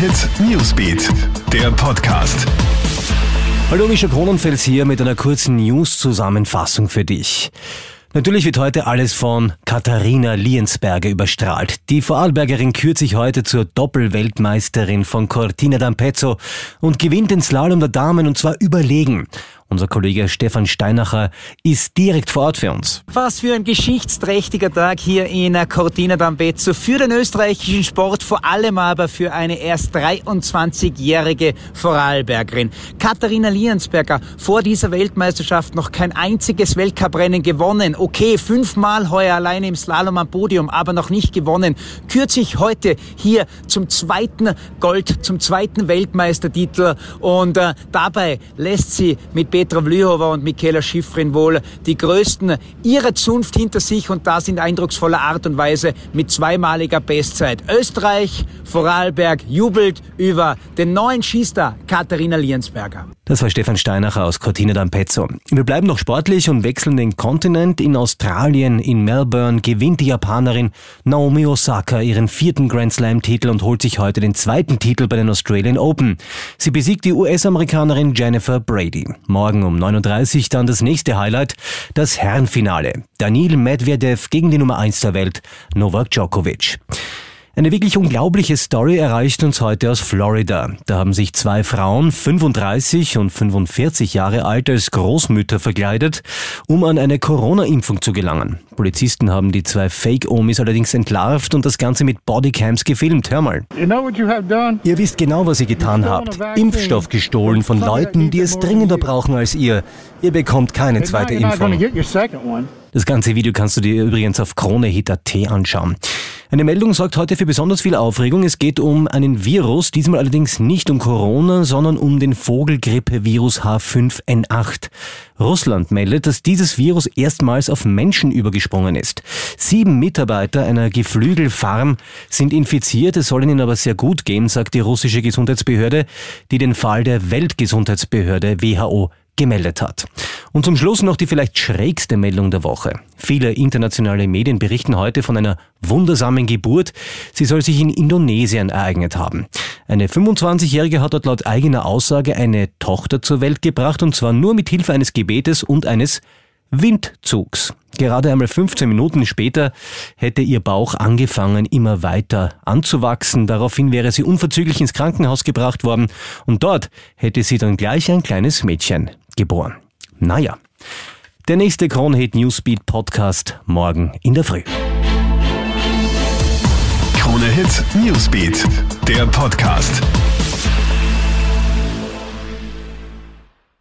Hit Newsbeat, der Podcast. Hallo, Mischa Kronenfels hier mit einer kurzen News-Zusammenfassung für dich. Natürlich wird heute alles von Katharina Liensberger überstrahlt. Die Vorarlbergerin kürt sich heute zur Doppelweltmeisterin von Cortina d'Ampezzo und gewinnt den Slalom der Damen und zwar überlegen. Unser Kollege Stefan Steinacher ist direkt vor Ort für uns. Was für ein geschichtsträchtiger Tag hier in Cortina d'Ampezzo für den österreichischen Sport, vor allem aber für eine erst 23-jährige Vorarlbergerin. Katharina Liensberger, vor dieser Weltmeisterschaft noch kein einziges Weltcuprennen gewonnen. Okay, fünfmal heuer alleine im Slalom am Podium, aber noch nicht gewonnen. Kürt sich heute hier zum zweiten Gold, zum zweiten Weltmeistertitel und äh, dabei lässt sie mit Petra Vlhova und Michaela Schifrin wohl die größten ihrer Zunft hinter sich und das in eindrucksvoller Art und Weise mit zweimaliger Bestzeit. Österreich, Vorarlberg jubelt über den neuen Schießstar Katharina Liensberger. Das war Stefan Steinacher aus Cortina d'Ampezzo. Wir bleiben noch sportlich und wechseln den Kontinent. In Australien, in Melbourne, gewinnt die Japanerin Naomi Osaka ihren vierten Grand Slam-Titel und holt sich heute den zweiten Titel bei den Australian Open. Sie besiegt die US-Amerikanerin Jennifer Brady. Morgen um 9.30 Uhr dann das nächste Highlight, das Herrenfinale. Daniil Medvedev gegen die Nummer 1 der Welt, Novak Djokovic. Eine wirklich unglaubliche Story erreicht uns heute aus Florida. Da haben sich zwei Frauen, 35 und 45 Jahre alt, als Großmütter verkleidet, um an eine Corona-Impfung zu gelangen. Polizisten haben die zwei Fake-Omis allerdings entlarvt und das Ganze mit Bodycams gefilmt. Hör mal. You know what you have done? Ihr wisst genau, was ihr getan habt. Impfstoff gestohlen von Leuten, die es dringender brauchen als ihr. Ihr bekommt keine zweite Impfung. Das ganze Video kannst du dir übrigens auf KroneHit.at anschauen. Eine Meldung sorgt heute für besonders viel Aufregung. Es geht um einen Virus, diesmal allerdings nicht um Corona, sondern um den Vogelgrippevirus H5N8. Russland meldet, dass dieses Virus erstmals auf Menschen übergesprungen ist. Sieben Mitarbeiter einer Geflügelfarm sind infiziert, es soll ihnen aber sehr gut gehen, sagt die russische Gesundheitsbehörde, die den Fall der Weltgesundheitsbehörde WHO gemeldet hat. Und zum Schluss noch die vielleicht schrägste Meldung der Woche. Viele internationale Medien berichten heute von einer wundersamen Geburt. Sie soll sich in Indonesien ereignet haben. Eine 25-Jährige hat dort laut eigener Aussage eine Tochter zur Welt gebracht und zwar nur mit Hilfe eines Gebetes und eines Windzugs. Gerade einmal 15 Minuten später hätte ihr Bauch angefangen, immer weiter anzuwachsen. Daraufhin wäre sie unverzüglich ins Krankenhaus gebracht worden und dort hätte sie dann gleich ein kleines Mädchen geboren. Naja. Der nächste Kronhit Newsbeat Podcast morgen in der Früh. Krone Hit Newsbeat, der Podcast.